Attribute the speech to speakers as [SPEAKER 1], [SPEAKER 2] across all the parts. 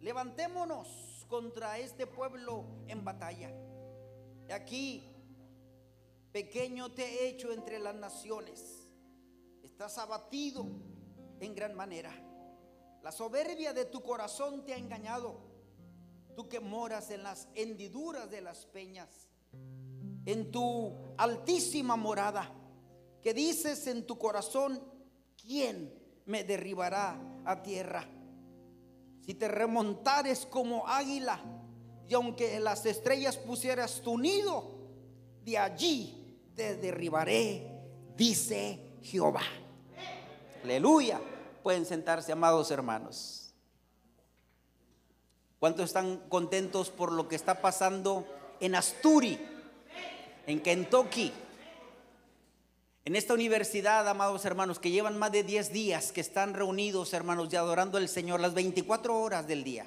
[SPEAKER 1] levantémonos contra este pueblo en batalla. Aquí, pequeño te he hecho entre las naciones, estás abatido en gran manera. La soberbia de tu corazón te ha engañado, tú que moras en las hendiduras de las peñas, en tu altísima morada, que dices en tu corazón, ¿quién me derribará a tierra? Si te remontares como águila, y aunque en las estrellas pusieras tu nido, de allí te derribaré, dice Jehová. Aleluya. Pueden sentarse, amados hermanos. ¿Cuántos están contentos por lo que está pasando en Asturi, en Kentucky? En esta universidad, amados hermanos, que llevan más de 10 días que están reunidos, hermanos, y adorando al Señor las 24 horas del día.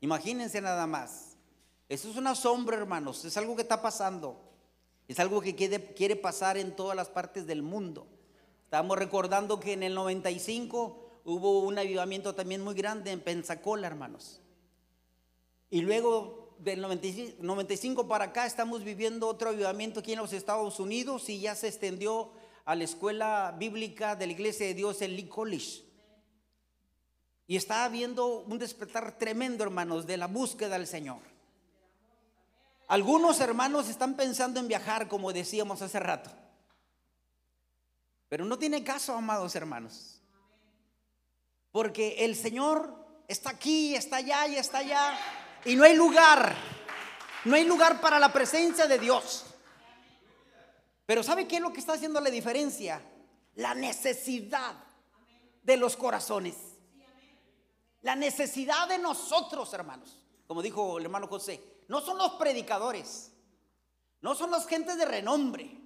[SPEAKER 1] Imagínense nada más. Eso es una sombra, hermanos. Es algo que está pasando. Es algo que quiere, quiere pasar en todas las partes del mundo. Estamos recordando que en el 95 hubo un avivamiento también muy grande en Pensacola, hermanos. Y luego del 95 para acá estamos viviendo otro avivamiento aquí en los Estados Unidos y ya se extendió a la escuela bíblica de la Iglesia de Dios en Lee College. Y está habiendo un despertar tremendo, hermanos, de la búsqueda del Señor. Algunos hermanos están pensando en viajar, como decíamos hace rato. Pero no tiene caso, amados hermanos. Porque el Señor está aquí, está allá y está allá. Y no hay lugar. No hay lugar para la presencia de Dios. Pero ¿sabe qué es lo que está haciendo la diferencia? La necesidad de los corazones. La necesidad de nosotros, hermanos. Como dijo el hermano José, no son los predicadores. No son las gentes de renombre.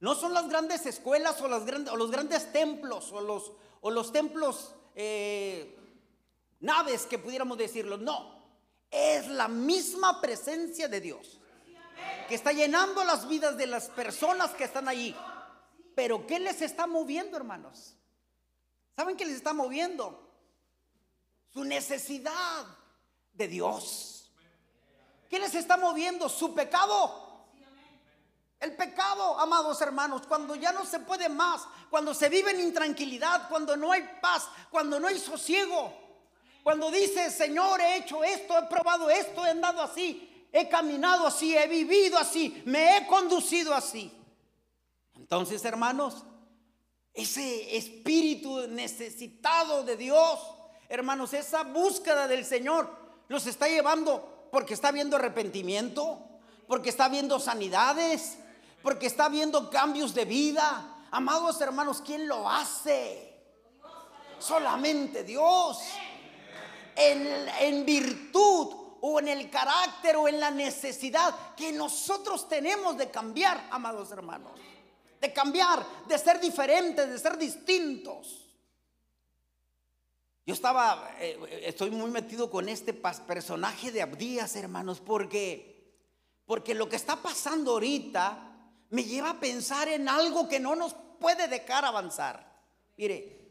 [SPEAKER 1] No son las grandes escuelas o, las grandes, o los grandes templos o los, o los templos eh, naves que pudiéramos decirlo. No, es la misma presencia de Dios que está llenando las vidas de las personas que están allí. Pero ¿qué les está moviendo, hermanos? ¿Saben qué les está moviendo? Su necesidad de Dios. ¿Qué les está moviendo? Su pecado. El pecado, amados hermanos, cuando ya no se puede más, cuando se vive en intranquilidad, cuando no hay paz, cuando no hay sosiego, cuando dice, Señor, he hecho esto, he probado esto, he andado así, he caminado así, he vivido así, me he conducido así. Entonces, hermanos, ese espíritu necesitado de Dios, hermanos, esa búsqueda del Señor los está llevando porque está viendo arrepentimiento, porque está viendo sanidades, porque está viendo cambios de vida. Amados hermanos, ¿quién lo hace? Solamente Dios. En, virtud o en el carácter o en la necesidad que nosotros tenemos de cambiar, amados hermanos. De cambiar, de ser diferentes, de ser distintos. Yo estaba, eh, estoy muy metido con este personaje de Abdías, hermanos, porque, porque lo que está pasando ahorita me lleva a pensar en algo que no nos puede dejar avanzar. Mire,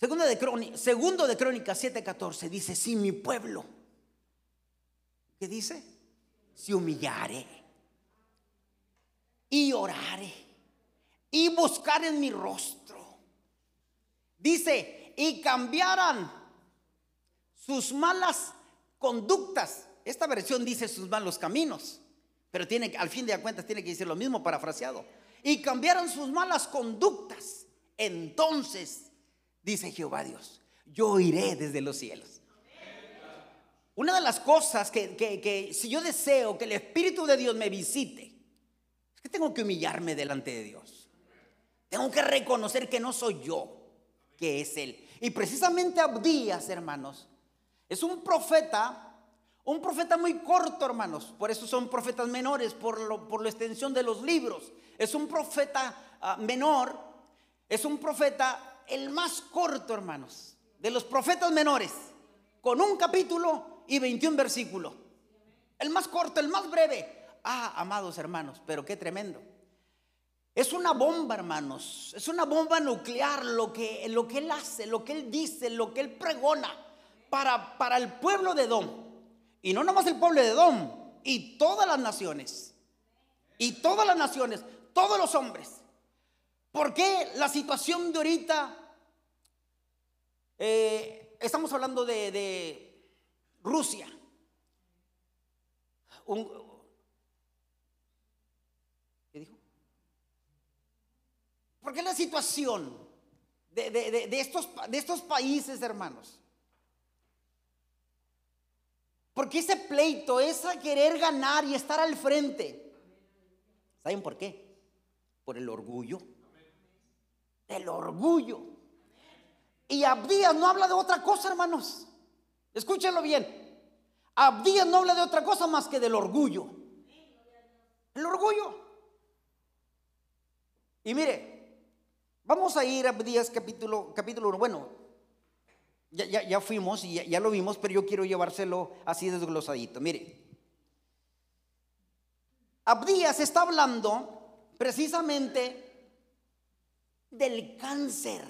[SPEAKER 1] segundo de, Crónica, segundo de Crónicas 7:14 dice, si mi pueblo, ¿qué dice? Si humillare y orare y buscar en mi rostro. Dice, y cambiaran sus malas conductas. Esta versión dice sus malos caminos. Pero tiene, al fin de cuentas tiene que decir lo mismo parafraseado. Y cambiaron sus malas conductas. Entonces, dice Jehová Dios, yo iré desde los cielos. Una de las cosas que, que si yo deseo que el Espíritu de Dios me visite, es que tengo que humillarme delante de Dios. Tengo que reconocer que no soy yo, que es Él. Y precisamente Abdías, hermanos, es un profeta un profeta muy corto, hermanos. Por eso son profetas menores, por, lo, por la extensión de los libros. Es un profeta ah, menor. Es un profeta el más corto, hermanos. De los profetas menores. Con un capítulo y 21 versículos. El más corto, el más breve. Ah, amados hermanos, pero qué tremendo. Es una bomba, hermanos. Es una bomba nuclear lo que, lo que él hace, lo que él dice, lo que él pregona para, para el pueblo de Edom. Y no nomás el pueblo de Edom, y todas las naciones. Y todas las naciones, todos los hombres. ¿Por qué la situación de ahorita? Eh, estamos hablando de, de Rusia. Un, ¿Por qué la situación de, estos, de estos países, hermanos? Porque ese pleito es a querer ganar y estar al frente. ¿Saben por qué? Por el orgullo. El orgullo. Y Abdías no habla de otra cosa, hermanos. Escúchenlo bien. Abdías no habla de otra cosa más que del orgullo. El orgullo. Y mire, Vamos a ir a Abdías capítulo, capítulo 1. Bueno, ya, fuimos y ya, lo vimos, pero yo quiero llevárselo así desglosadito. Mire, Abdías está hablando precisamente del cáncer,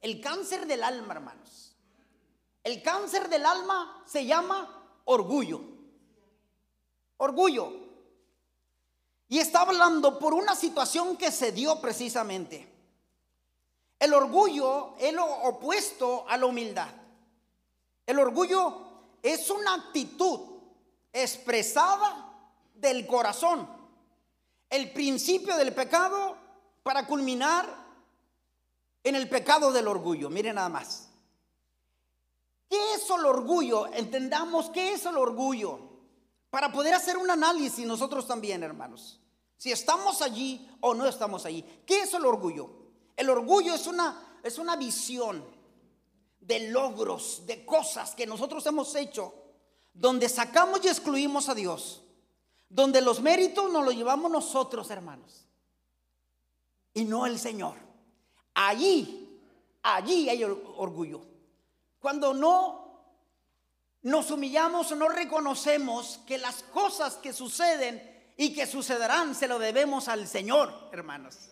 [SPEAKER 1] el cáncer del alma, hermanos. El cáncer del alma se llama orgullo. Orgullo. Y está hablando por una situación que se dio precisamente. El orgullo es lo opuesto a la humildad. El orgullo es una actitud expresada del corazón. El principio del pecado para culminar en el pecado del orgullo. Miren nada más. ¿Qué es el orgullo? Entendamos qué es el orgullo. Para poder hacer un análisis nosotros también, hermanos. Si estamos allí o no estamos allí. ¿Qué es el orgullo? El orgullo es una, es una visión de logros, de cosas que nosotros hemos hecho, donde sacamos y excluimos a Dios, donde los méritos nos los llevamos nosotros, hermanos, y no el Señor. Allí, allí hay orgullo. Cuando no nos humillamos no reconocemos que las cosas que suceden y que sucederán se lo debemos al Señor, hermanos.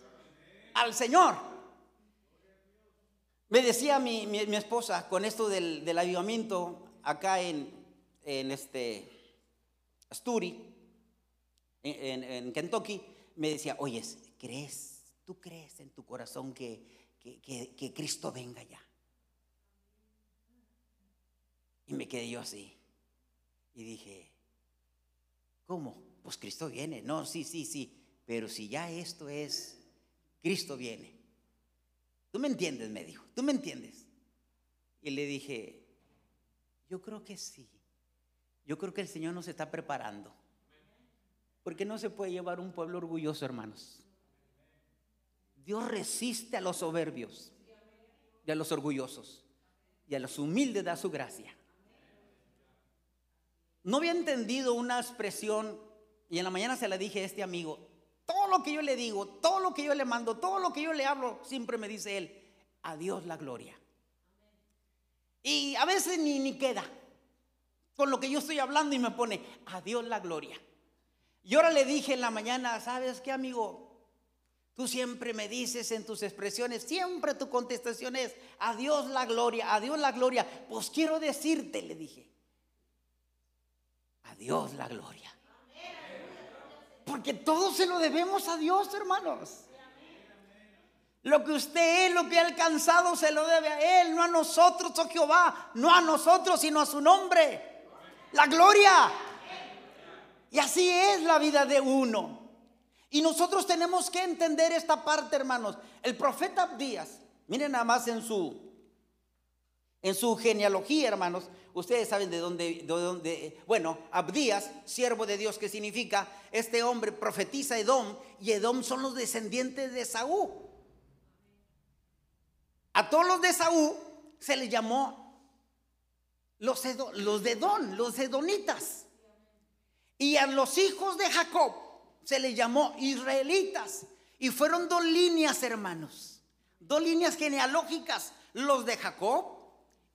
[SPEAKER 1] Al Señor. Me decía mi, esposa con esto del, avivamiento acá en, en este Asturi, en, Kentucky, me decía, oye, ¿crees? ¿Tú crees en tu corazón que, que Cristo venga ya? Y me quedé yo así. Y dije, ¿cómo? Pues Cristo viene. No, sí, sí, sí. Pero si ya esto es, Cristo viene. Tú me entiendes, me dijo, tú me entiendes. Y le dije, yo creo que sí. Yo creo que el Señor nos está preparando. Porque no se puede llevar un pueblo orgulloso, hermanos. Dios resiste a los soberbios y a los orgullosos. Y a los humildes da su gracia. No había entendido una expresión, y en la mañana se la dije a este amigo, todo lo que yo le digo, todo lo que yo le mando, todo lo que yo le hablo, siempre me dice él, a Dios la gloria. Y a veces ni, ni queda con lo que yo estoy hablando y me pone, a Dios la gloria. Y ahora le dije en la mañana, ¿sabes qué, amigo? Tú siempre me dices en tus expresiones, siempre tu contestación es, a Dios la gloria, a Dios la gloria. Pues quiero decirte, le dije, a Dios la gloria. Porque todo se lo debemos a Dios, hermanos. Lo que usted es, lo que ha alcanzado, se lo debe a Él, no a nosotros, oh Jehová, no a nosotros, sino a su nombre. La gloria. Y así es la vida de uno. Y nosotros tenemos que entender esta parte, hermanos. El profeta Abdías, miren nada más en su en su genealogía, hermanos, ustedes saben de dónde, de dónde, bueno, Abdías, siervo de Dios, que significa, este hombre profetiza Edom, y Edom son los descendientes de Saúl. A todos los de Saúl se les llamó los, los de Edom, los edonitas. Y a los hijos de Jacob se les llamó israelitas. Y fueron dos líneas, hermanos, dos líneas genealógicas, los de Jacob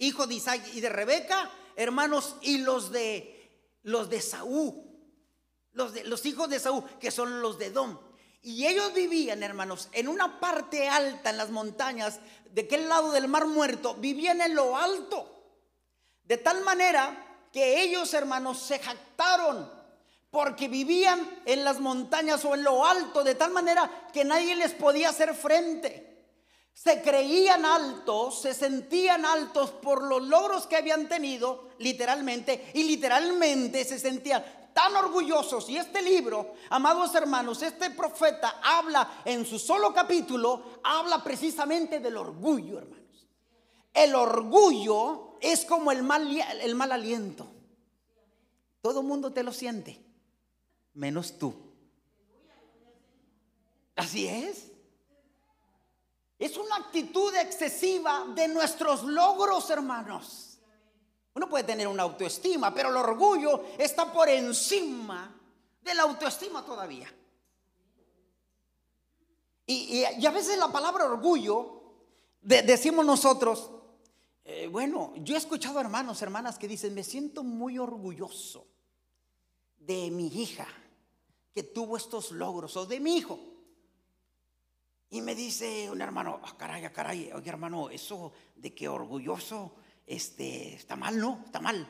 [SPEAKER 1] hijo de Isaac y de Rebeca, hermanos, y los de los de Saúl, los, de, los hijos de Saúl, que son los de Edom. Y ellos vivían, hermanos, en una parte alta en las montañas, de aquel lado del mar muerto, vivían en lo alto. De tal manera que ellos, hermanos, se jactaron porque vivían en las montañas o en lo alto, de tal manera que nadie les podía hacer frente. Se creían altos, se sentían altos por los logros que habían tenido, literalmente, y literalmente se sentían tan orgullosos. Y este libro, amados hermanos, este profeta habla en su solo capítulo, habla precisamente del orgullo, hermanos. El orgullo es como el mal, el mal aliento. Todo mundo te lo siente menos tú. Así es. Es una actitud excesiva de nuestros logros, hermanos. Uno puede tener una autoestima, pero el orgullo está por encima de la autoestima todavía. Y, a veces la palabra orgullo, decimos nosotros, eh, bueno, yo he escuchado hermanos, hermanas que dicen, me siento muy orgulloso de mi hija que tuvo estos logros o de mi hijo. Y me dice un hermano, ah, caray, ah, caray, oye hermano, eso de que orgulloso, este, está mal, ¿no? Está mal.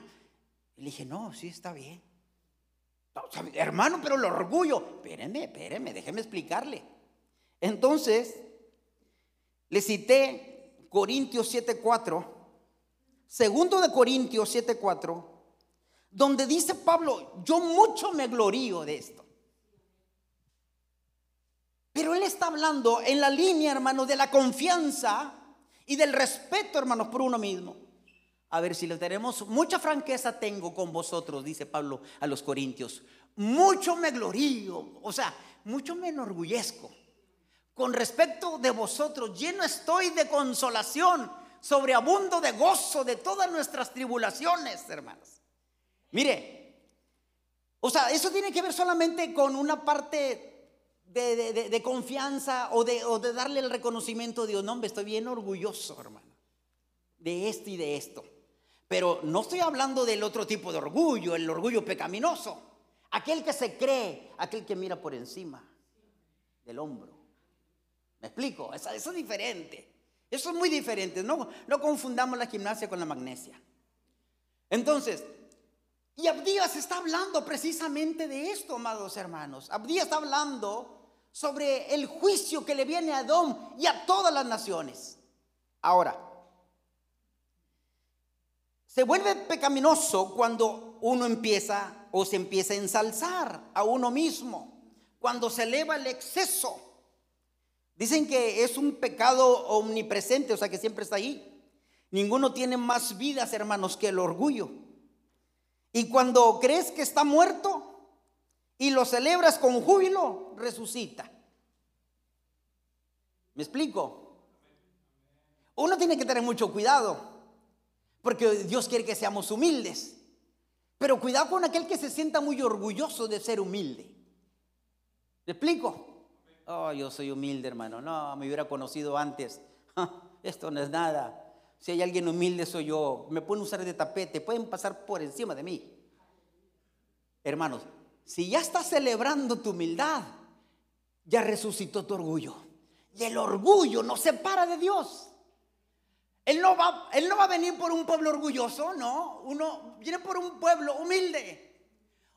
[SPEAKER 1] Y le dije, no, sí está bien. hermano, pero el orgullo, espéreme, espéreme, déjeme explicarle. Entonces, le cité Corintios 7.4, segundo de Corintios 7.4, donde dice Pablo, yo mucho me glorío de esto. Pero él está hablando en la línea, hermano, de la confianza y del respeto, hermanos, por uno mismo. A ver si le tenemos, mucha franqueza tengo con vosotros, dice Pablo a los Corintios. Mucho me glorío, o sea, mucho me enorgullezco. Con respecto de vosotros, lleno estoy de consolación, sobreabundo de gozo de todas nuestras tribulaciones, hermanos. Mire, o sea, eso tiene que ver solamente con una parte de, confianza o de, o de, darle el reconocimiento a Dios. No, hombre, estoy bien orgulloso, hermano, de esto y de esto. Pero no estoy hablando del otro tipo de orgullo, el orgullo pecaminoso. Aquel que se cree, aquel que mira por encima del hombro. ¿Me explico? Eso, eso es diferente. Eso es muy diferente. No, no confundamos la gimnasia con la magnesia. Entonces, y Abdías está hablando precisamente de esto, amados hermanos. Abdías está hablando sobre el juicio que le viene a Edom y a todas las naciones. Ahora, se vuelve pecaminoso cuando uno empieza o se empieza a ensalzar a uno mismo, cuando se eleva el exceso. Dicen que es un pecado omnipresente, o sea que siempre está ahí. Ninguno tiene más vidas, hermanos, que el orgullo. Y cuando crees que está muerto, y lo celebras con júbilo, resucita. ¿Me explico? Uno tiene que tener mucho cuidado, porque Dios quiere que seamos humildes. Pero cuidado con aquel que se sienta muy orgulloso de ser humilde. ¿Me explico? Oh, yo soy humilde, hermano. No, me hubiera conocido antes. Esto no es nada. Si hay alguien humilde, soy yo. Me pueden usar de tapete, pueden pasar por encima de mí. Hermanos, si ya estás celebrando tu humildad, ya resucitó tu orgullo. Y el orgullo nos separa de Dios. Él no va, él no va a venir por un pueblo orgulloso, no. Uno viene por un pueblo humilde.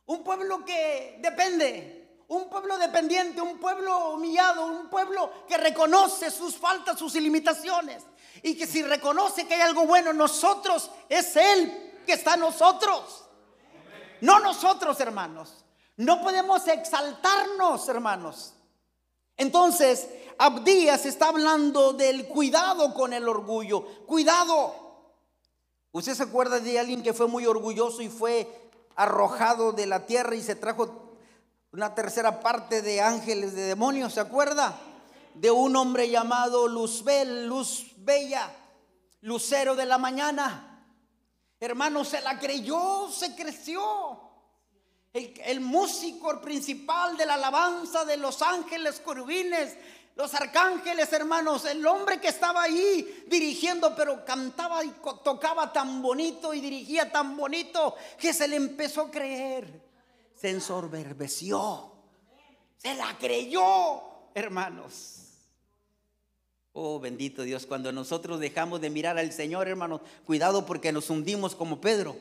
[SPEAKER 1] Un pueblo que depende. Un pueblo dependiente, un pueblo humillado, un pueblo que reconoce sus faltas, sus limitaciones. Y que si reconoce que hay algo bueno en nosotros, es Él que está en nosotros. No nosotros, hermanos. No podemos exaltarnos, hermanos. Entonces, Abdías está hablando del cuidado con el orgullo. Cuidado. ¿Usted se acuerda de alguien que fue muy orgulloso y fue arrojado de la tierra y se trajo una tercera parte de ángeles, de demonios? ¿Se acuerda? De un hombre llamado Luzbel, Luz Bella, lucero de la mañana. Hermano, se la creyó, se creció el, músico principal de la alabanza de los ángeles querubines, los arcángeles, hermanos, el hombre que estaba ahí dirigiendo, pero cantaba y tocaba tan bonito y dirigía tan bonito que se le empezó a creer. Se ensorberbeció. Se la creyó, hermanos. Oh, bendito Dios, cuando nosotros dejamos de mirar al Señor, hermanos, cuidado porque nos hundimos como Pedro.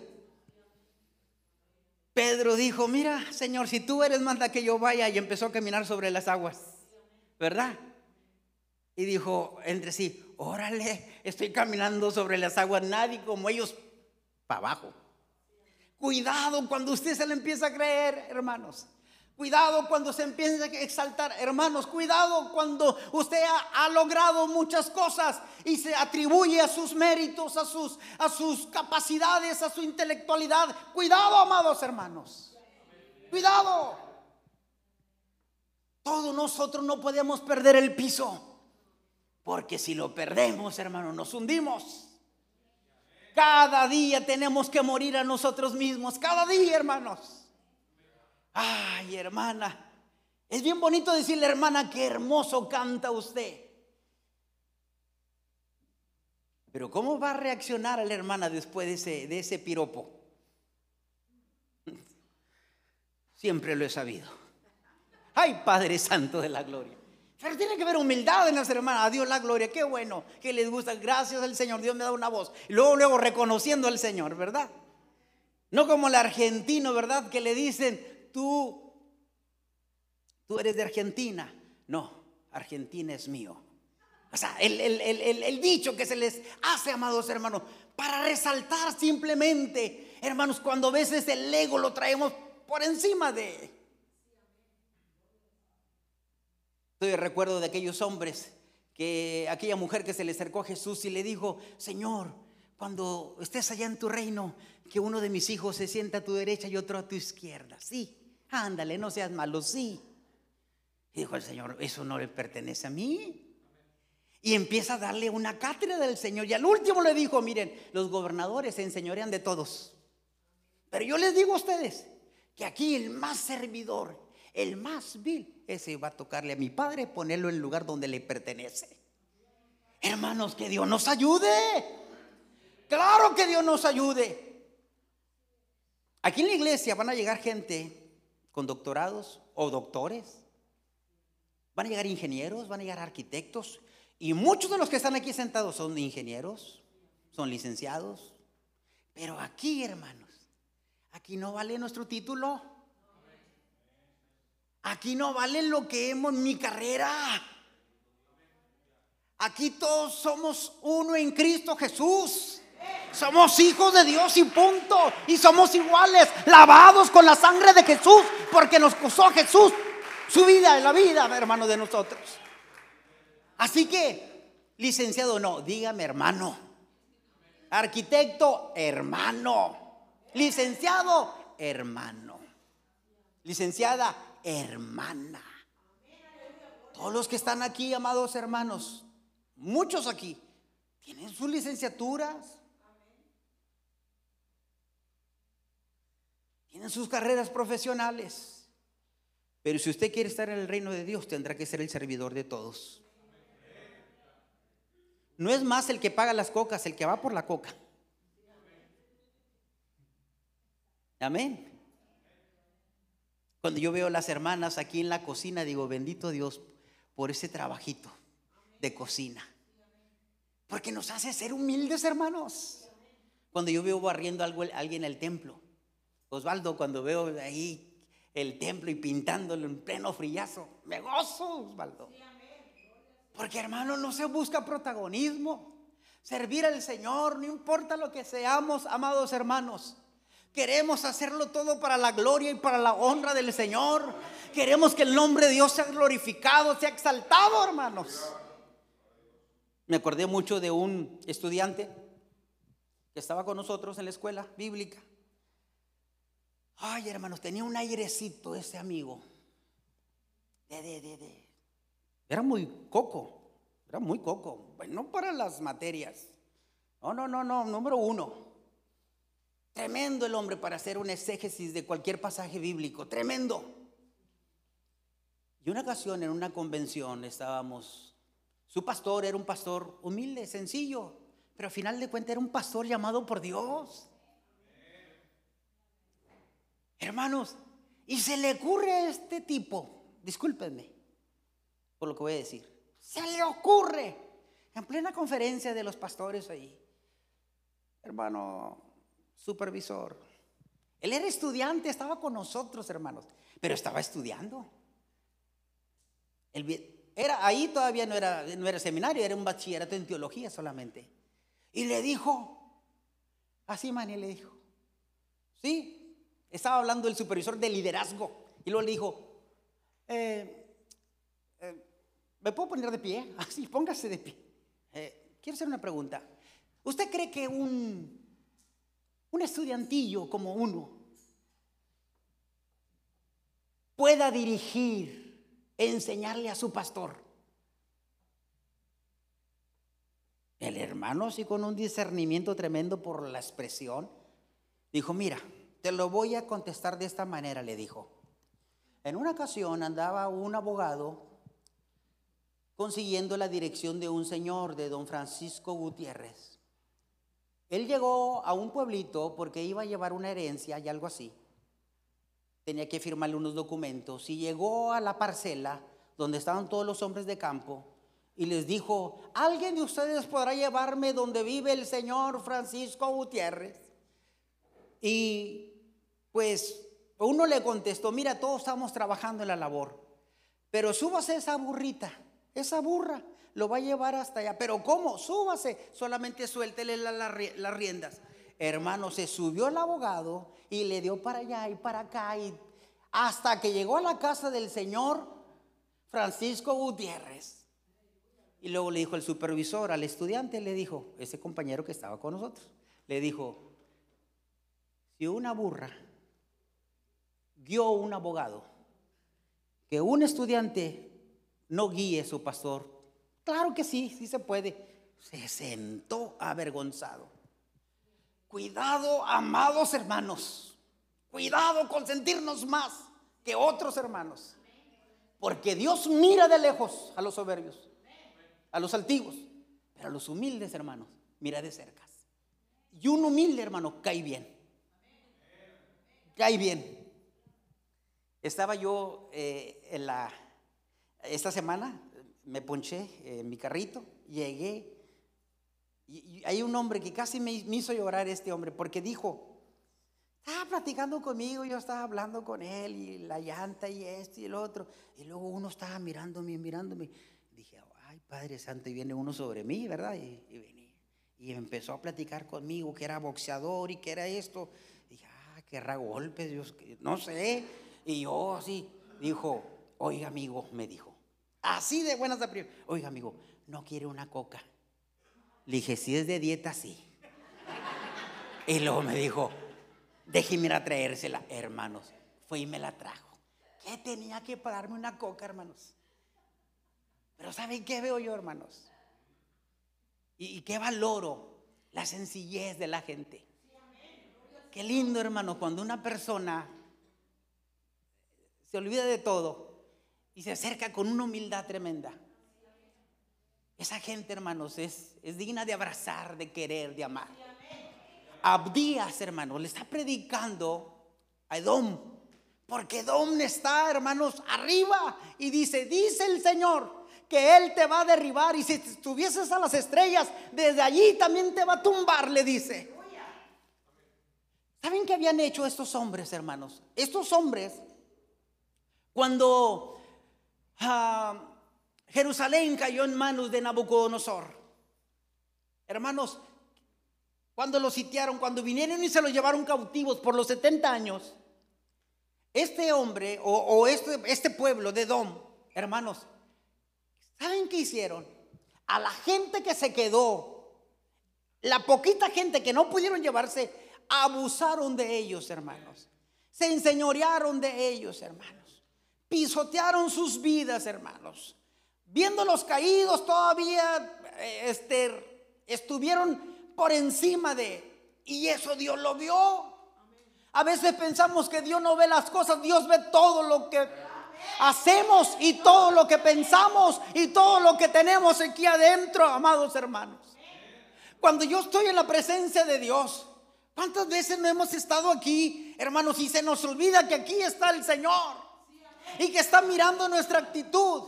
[SPEAKER 1] Pedro dijo, mira, Señor, si tú eres, manda que yo vaya y empezó a caminar sobre las aguas, ¿verdad? Y dijo entre sí, órale, estoy caminando sobre las aguas, nadie como ellos para abajo. Cuidado cuando usted se le empieza a creer, hermanos. Cuidado cuando se empieza a exaltar, hermanos. Cuidado cuando usted ha, logrado muchas cosas y se atribuye a sus méritos, a sus, a sus capacidades, a su intelectualidad. Cuidado, amados hermanos. Cuidado. Todos nosotros no podemos perder el piso. Porque si lo perdemos, hermanos, nos hundimos. Cada día tenemos que morir a nosotros mismos. Cada día, hermanos. Ay, hermana. Es bien bonito decirle, hermana, qué hermoso canta usted. Pero ¿cómo va a reaccionar a la hermana después de ese, de ese piropo? Siempre lo he sabido. Ay, Padre Santo de la Gloria. Pero tiene que haber humildad en las hermanas. A Dios la gloria. Qué bueno que les gusta. Gracias al Señor. Dios me da una voz. Y luego, luego reconociendo al Señor, ¿verdad? No como el argentino, ¿verdad? Que le dicen, tú, tú eres de Argentina. No, Argentina es mío. O sea, el, el, dicho que se les hace, amados hermanos, para resaltar simplemente, hermanos, cuando a veces el ego lo traemos por encima de... Estoy recuerdo de aquellos hombres que aquella mujer que se le acercó a Jesús y le dijo, Señor, cuando estés allá en tu reino, que uno de mis hijos se sienta a tu derecha y otro a tu izquierda. Sí, ándale, no seas malo, sí. Y dijo el Señor, eso no le pertenece a mí. Y empieza a darle una cátedra del Señor. Y al último le dijo, miren, los gobernadores se enseñorean de todos. Pero yo les digo a ustedes que aquí el más servidor, el más vil, ese va a tocarle a mi padre, ponerlo en el lugar donde le pertenece. Hermanos, que Dios nos ayude. Claro que Dios nos ayude. Aquí en la iglesia van a llegar gente con doctorados o doctores. Van a llegar ingenieros, van a llegar arquitectos. Y muchos de los que están aquí sentados son ingenieros, son licenciados. Pero aquí, hermanos, aquí no vale nuestro título. Aquí no vale lo que hemos mi carrera. Aquí todos somos uno en Cristo Jesús. Somos hijos de Dios y punto. Y somos iguales, lavados con la sangre de Jesús, porque nos costó Jesús su vida y la vida, hermano, de nosotros. Así que, licenciado, no, dígame hermano. Arquitecto, hermano. Licenciado, hermano. Licenciada, hermana. Todos los que están aquí, amados hermanos, muchos aquí, tienen sus licenciaturas, tienen sus carreras profesionales. Pero si usted quiere estar en el reino de Dios, tendrá que ser el servidor de todos. No es más el que paga las cocas, el que va por la coca. Amén. Cuando yo veo a las hermanas aquí en la cocina, digo, bendito Dios por ese trabajito de cocina. Porque nos hace ser humildes, hermanos. Cuando yo veo barriendo algo, alguien en el templo, Osvaldo, cuando veo ahí el templo y pintándolo en pleno frillazo, me gozo, Osvaldo. Porque hermano, no se busca protagonismo. Servir al Señor, no importa lo que seamos, amados hermanos. Queremos hacerlo todo para la gloria y para la honra del Señor. Queremos que el nombre de Dios sea glorificado, sea exaltado, hermanos. Me acordé mucho de un estudiante que estaba con nosotros en la escuela bíblica. Ay, hermanos, tenía un airecito ese amigo. De, de, de, Era muy coco. Era muy coco. Bueno, para las materias. No, no, no, no. Número uno. Tremendo el hombre para hacer un exégesis de cualquier pasaje bíblico. Tremendo. Y una ocasión en una convención estábamos. Su pastor era un pastor humilde, sencillo. Pero al final de cuentas era un pastor llamado por Dios. Hermanos, y se le ocurre a este tipo, discúlpenme por lo que voy a decir. Se le ocurre en plena conferencia de los pastores ahí, hermano supervisor. Él era estudiante, estaba con nosotros, hermanos, pero estaba estudiando. era, ahí todavía no era, no era seminario, era un bachillerato en teología solamente. Y le dijo, así Manny le dijo, sí, estaba hablando el supervisor de liderazgo. Y luego le dijo, eh, eh, ¿me puedo poner de pie? Así, póngase de pie. Eh, quiero hacer una pregunta. ¿Usted cree que un, un estudiantillo como uno pueda dirigir, enseñarle a su pastor? El hermano, sí, con un discernimiento tremendo por la expresión, dijo, mira, te lo voy a contestar de esta manera, le dijo. En una ocasión andaba un abogado consiguiendo la dirección de un señor, de don Francisco Gutiérrez. Él llegó a un pueblito porque iba a llevar una herencia y algo así. Tenía que firmarle unos documentos y llegó a la parcela donde estaban todos los hombres de campo y les dijo, ¿alguien de ustedes podrá llevarme donde vive el señor Francisco Gutiérrez? Y pues uno le contestó, mira, todos estamos trabajando en la labor, pero súbase esa burrita, esa burra, lo va a llevar hasta allá. Pero ¿cómo? Súbase, solamente suéltele las riendas. Hermano, se subió el abogado y le dio para allá y para acá y hasta que llegó a la casa del señor Francisco Gutiérrez. Y luego le dijo el supervisor al estudiante, le dijo, ese compañero que estaba con nosotros, le dijo, si una burra guió un abogado, que un estudiante no guíe su pastor. Claro que sí, sí se puede. Se sentó avergonzado. Cuidado, amados hermanos. Cuidado con sentirnos más que otros hermanos. Porque Dios mira de lejos a los soberbios, a los altivos, pero a los humildes hermanos mira de cerca. Y un humilde hermano cae bien. Cae bien. Estaba yo eh, en la, esta semana, me ponché en mi carrito, llegué, y, hay un hombre que casi me, hizo llorar este hombre, porque dijo, estaba platicando conmigo, yo estaba hablando con él, y la llanta y esto y el otro, y luego uno estaba mirándome, mirándome, dije, ay Padre Santo, y viene uno sobre mí, ¿verdad? Y, y, y empezó a platicar conmigo que era boxeador y que era esto, dije, ah, querrá golpes, Dios, no sé, y yo así, dijo, oiga amigo, me dijo, así de buenas a oiga amigo, ¿no quiere una coca? Le dije, si es de dieta, sí. Y luego me dijo, déjeme ir a traérsela, hermanos. Fue y me la trajo. ¿Qué tenía que pagarme una coca, hermanos? Pero ¿saben qué veo yo, hermanos? Y, y qué valoro la sencillez de la gente. Qué lindo, hermano, cuando una persona se olvida de todo y se acerca con una humildad tremenda. Esa gente, hermanos, es, es digna de abrazar, de querer, de amar. Abdías, hermanos, le está predicando a Edom, porque Edom está, hermanos, arriba y dice, dice el Señor que Él te va a derribar y si estuvieses a las estrellas, desde allí también te va a tumbar, le dice. ¿Saben qué habían hecho estos hombres, hermanos? Estos hombres cuando ah, Jerusalén cayó en manos de Nabucodonosor, hermanos, cuando lo sitiaron, cuando vinieron y se lo llevaron cautivos por los 70 años, este hombre o, este, este pueblo de Dom, hermanos, ¿saben qué hicieron? A la gente que se quedó, la poquita gente que no pudieron llevarse, abusaron de ellos, hermanos. Se enseñorearon de ellos, hermanos pisotearon sus vidas, hermanos. Viéndolos caídos todavía eh, este, estuvieron por encima de, y eso Dios lo vio. A veces pensamos que Dios no ve las cosas, Dios ve todo lo que hacemos y todo lo que pensamos y todo lo que tenemos aquí adentro, amados hermanos. Cuando yo estoy en la presencia de Dios, ¿cuántas veces no hemos estado aquí, hermanos, y se nos olvida que aquí está el Señor? Y que está mirando nuestra actitud.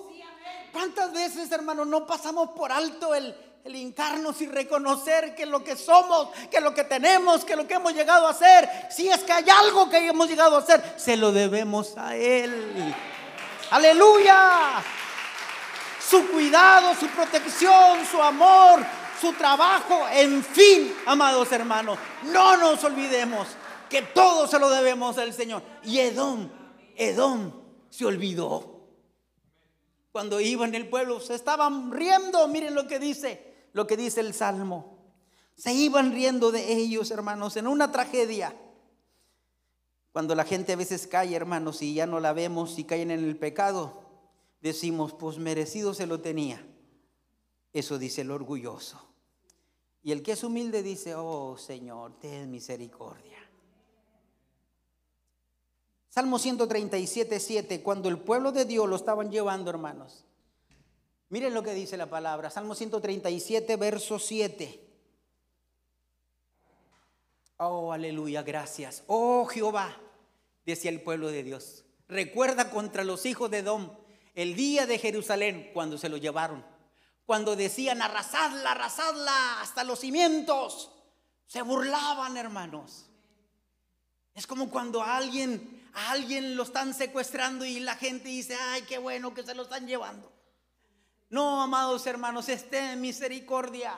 [SPEAKER 1] ¿Cuántas veces, hermano, no pasamos por alto el, el hincarnos y reconocer que lo que somos, que lo que tenemos, que lo que hemos llegado a hacer, si es que hay algo que hemos llegado a hacer, se lo debemos a Él. Aleluya. Su cuidado, su protección, su amor, su trabajo, en fin, amados hermanos, no nos olvidemos que todo se lo debemos al Señor. Y Edom, Edom se olvidó. Cuando iba en el pueblo se estaban riendo, miren lo que dice, lo que dice el Salmo. Se iban riendo de ellos, hermanos, en una tragedia. Cuando la gente a veces cae, hermanos, y ya no la vemos y caen en el pecado, decimos, pues merecido se lo tenía. Eso dice el orgulloso. Y el que es humilde dice, oh Señor, ten misericordia. Salmo 137, 7, cuando el pueblo de Dios lo estaban llevando, hermanos. Miren lo que dice la palabra. Salmo 137, verso 7. Oh, aleluya, gracias. Oh, Jehová, decía el pueblo de Dios. Recuerda contra los hijos de Edom el día de Jerusalén cuando se lo llevaron cuando decían arrasadla, arrasadla hasta los cimientos, se burlaban, hermanos. Es como cuando alguien, alguien lo están secuestrando y la gente dice, ay, qué bueno que se lo están llevando. No, amados hermanos, esté en misericordia.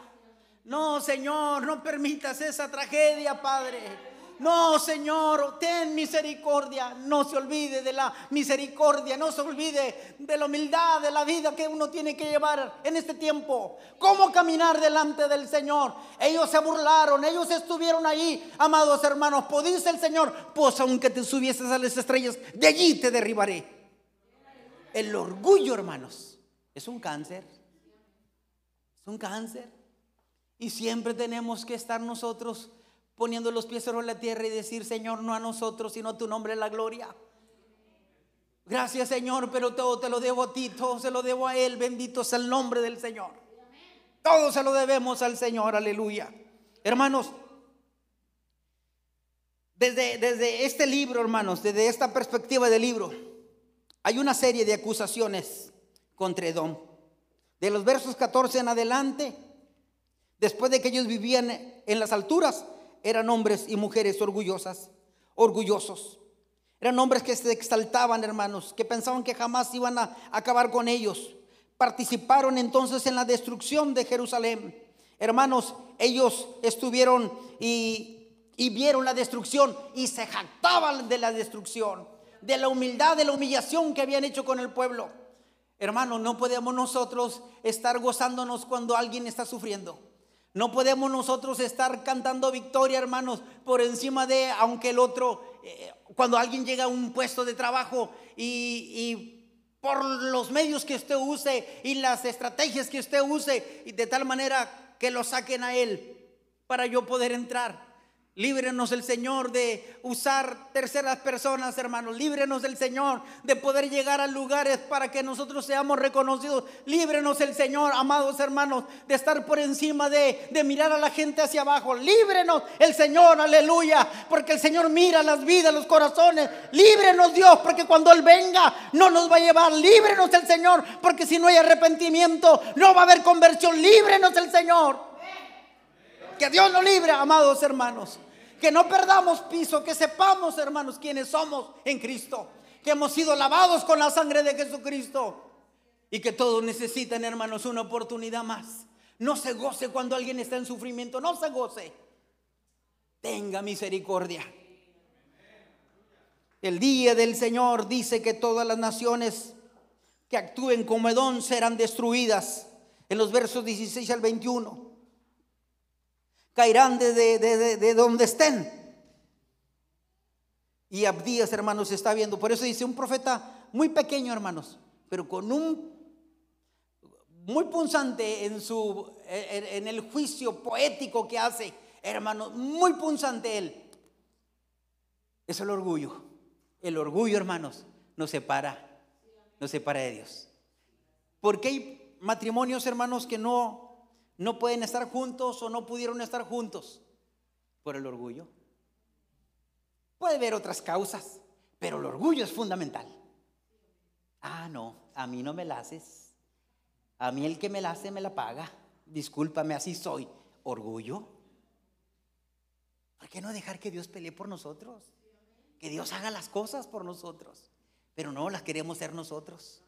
[SPEAKER 1] No, Señor, no permitas esa tragedia, Padre. No, Señor, ten misericordia. No se olvide de la misericordia. No se olvide de la humildad, de la vida que uno tiene que llevar en este tiempo. ¿Cómo caminar delante del Señor? Ellos se burlaron, ellos estuvieron ahí, amados hermanos. Pues el Señor, pues aunque te subieses a las estrellas, de allí te derribaré. El orgullo, hermanos, es un cáncer. Es un cáncer. Y siempre tenemos que estar nosotros poniendo los pies sobre la tierra y decir, Señor, no a nosotros, sino tu nombre la gloria. Gracias, Señor, pero todo te lo debo a ti, todo se lo debo a Él. Bendito sea el nombre del Señor. Todo se lo debemos al Señor, aleluya. Hermanos, desde, desde este libro, hermanos, desde esta perspectiva del libro, hay una serie de acusaciones contra Edom. De los versos 14 en adelante, después de que ellos vivían en las alturas, eran hombres y mujeres orgullosas, orgullosos. Eran hombres que se exaltaban, hermanos, que pensaban que jamás iban a acabar con ellos. Participaron entonces en la destrucción de Jerusalén. Hermanos, ellos estuvieron y, y vieron la destrucción y se jactaban de la destrucción, de la humildad, de la humillación que habían hecho con el pueblo. Hermanos, no podemos nosotros estar gozándonos cuando alguien está sufriendo. No podemos nosotros estar cantando victoria, hermanos, por encima de, aunque el otro, eh, cuando alguien llega a un puesto de trabajo y, y, por los medios que usted use y las estrategias que usted use, y de tal manera que lo saquen a él para yo poder entrar. Líbrenos el Señor de usar terceras personas, hermanos. Líbrenos el Señor de poder llegar a lugares para que nosotros seamos reconocidos. Líbrenos el Señor, amados hermanos, de estar por encima de, de mirar a la gente hacia abajo. Líbrenos el Señor, aleluya, porque el Señor mira las vidas, los corazones. Líbrenos Dios, porque cuando Él venga no nos va a llevar. Líbrenos el Señor, porque si no hay arrepentimiento no va a haber conversión. Líbrenos el Señor. Que Dios nos libre, amados hermanos. Que no perdamos piso, que sepamos, hermanos, quiénes somos en Cristo. Que hemos sido lavados con la sangre de Jesucristo. Y que todos necesitan, hermanos, una oportunidad más. No se goce cuando alguien está en sufrimiento. No se goce. Tenga misericordia. El día del Señor dice que todas las naciones que actúen como Edón serán destruidas. En los versos 16 al 21 caerán de, de, donde estén. Y Abdías, hermanos, está viendo. Por eso dice un profeta muy pequeño, hermanos, pero con un muy punzante en su en, el juicio poético que hace, hermanos, muy punzante él. Es el orgullo. El orgullo, hermanos, nos separa, nos separa de Dios. Porque hay matrimonios, hermanos, que no no pueden estar juntos o no pudieron estar juntos por el orgullo. Puede haber otras causas, pero el orgullo es fundamental. Ah, no, a mí no me la haces. A mí el que me la hace me la paga. Discúlpame, así soy. Orgullo. ¿Por qué no dejar que Dios pelee por nosotros? Que Dios haga las cosas por nosotros. Pero no las queremos ser nosotros.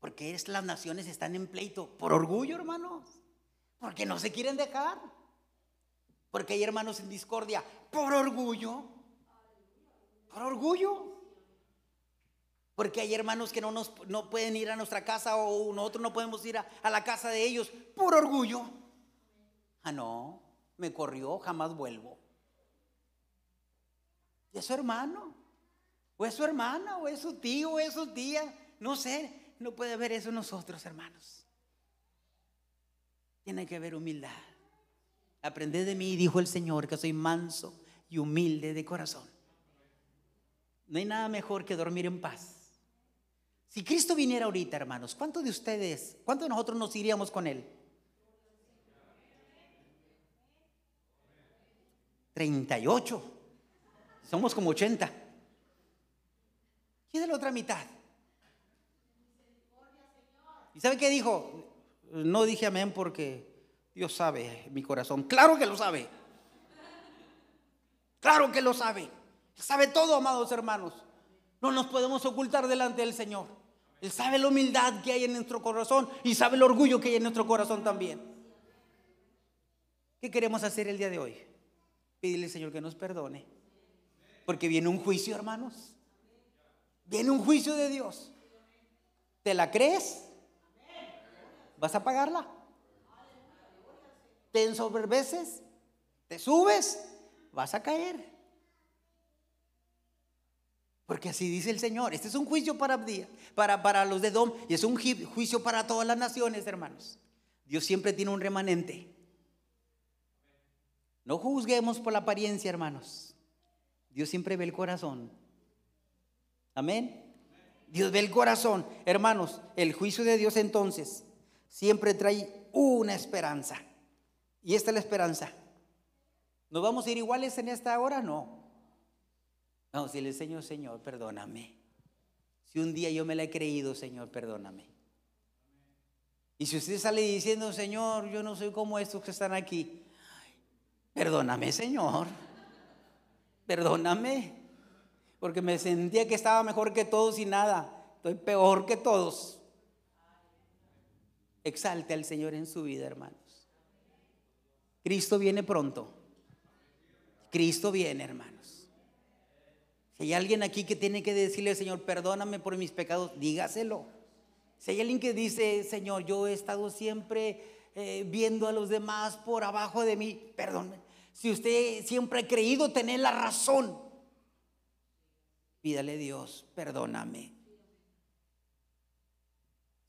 [SPEAKER 1] Porque es, las naciones están en pleito por orgullo, hermanos. Porque no se quieren dejar. Porque hay hermanos en discordia por orgullo. Por orgullo. Porque hay hermanos que no, nos, no pueden ir a nuestra casa o nosotros no podemos ir a, a la casa de ellos por orgullo. Ah, no, me corrió, jamás vuelvo. Y es su hermano, o es su hermana, o es su tío, o es su tía, no sé, no puede haber eso nosotros, hermanos. Tiene que haber humildad. Aprended de mí, dijo el Señor, que soy manso y humilde de corazón. No hay nada mejor que dormir en paz. Si Cristo viniera ahorita, hermanos, ¿cuántos de ustedes, cuántos de nosotros nos iríamos con Él? 38. Somos como 80. ¿Y de la otra mitad? ¿Y sabe qué dijo? No dije amén porque Dios sabe mi corazón. Claro que lo sabe. Claro que lo sabe. Sabe todo, amados hermanos. No nos podemos ocultar delante del Señor. Él sabe la humildad que hay en nuestro corazón y sabe el orgullo que hay en nuestro corazón también. ¿Qué queremos hacer el día de hoy? Pedirle al Señor que nos perdone. Porque viene un juicio, hermanos. Viene un juicio de Dios. ¿Te la crees? ¿Vas a pagarla? ¿Te ensoberbeces? ¿Te subes? Vas a caer. Porque así dice el Señor. Este es un juicio para, para, para los de Dom y es un juicio para todas las naciones, hermanos. Dios siempre tiene un remanente. No juzguemos por la apariencia, hermanos. Dios siempre ve el corazón. Amén. Dios ve el corazón. Hermanos, el juicio de Dios entonces siempre trae una esperanza. Y esta es la esperanza. ¿Nos vamos a ir iguales en esta hora? No. Vamos a decirle, Señor, Señor, perdóname. Si un día yo me la he creído, Señor, perdóname. Y si usted sale diciendo, Señor, yo no soy como estos que están aquí, perdóname, Señor. Perdóname. Porque me sentía que estaba mejor que todos y nada. Estoy peor que todos. Exalte al Señor en su vida, hermanos. Cristo viene pronto. Cristo viene, hermanos. Si hay alguien aquí que tiene que decirle, Señor, perdóname por mis pecados, dígaselo. Si hay alguien que dice, Señor, yo he estado siempre eh, viendo a los demás por abajo de mí, perdónme. Si usted siempre ha creído tener la razón, pídale Dios, perdóname.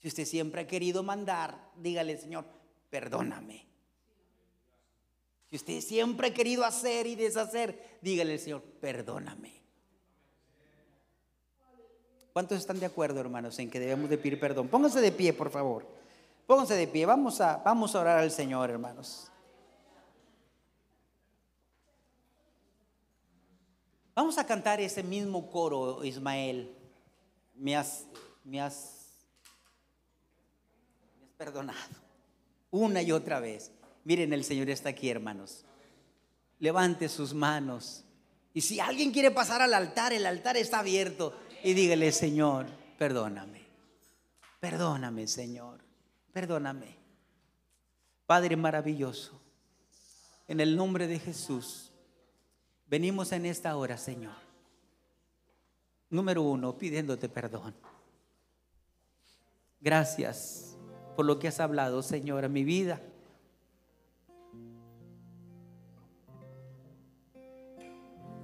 [SPEAKER 1] Si usted siempre ha querido mandar, dígale, Señor, perdóname. Si usted siempre ha querido hacer y deshacer, dígale, Señor, perdóname. ¿Cuántos están de acuerdo, hermanos, en que debemos de pedir perdón? Pónganse de pie, por favor. Pónganse de pie. Vamos a, vamos a orar al Señor, hermanos. Vamos a cantar ese mismo coro, Ismael. Me has, me has perdonado. Una y otra vez. Miren, el Señor está aquí, hermanos. Levante sus manos. Y si alguien quiere pasar al altar, el altar está abierto. Y dígale, Señor, perdóname. Perdóname, Señor. Perdóname. Padre maravilloso, en el nombre de Jesús, venimos en esta hora, Señor. Número uno, pidiéndote perdón. Gracias por lo que has hablado, Señor, a mi vida.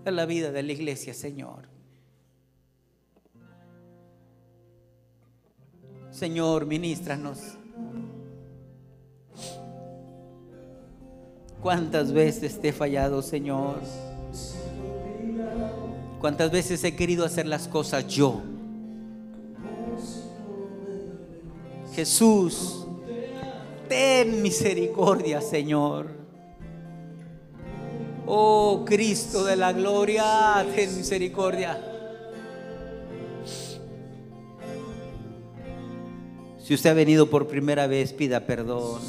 [SPEAKER 1] A la vida de la iglesia, Señor. Señor, ministranos. ¿Cuántas veces te he fallado, Señor? ¿Cuántas veces he querido hacer las cosas yo? Jesús, ten misericordia, Señor. Oh Cristo de la gloria, ten misericordia. Si usted ha venido por primera vez, pida perdón.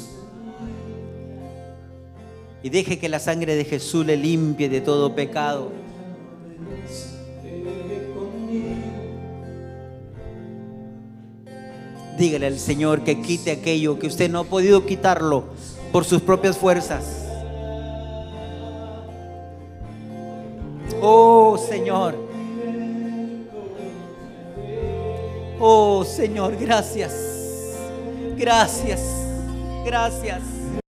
[SPEAKER 1] Y deje que la sangre de Jesús le limpie de todo pecado. Dígale al Señor que quite aquello que usted no ha podido quitarlo por sus propias fuerzas. Oh Señor. Oh Señor, gracias. Gracias. Gracias.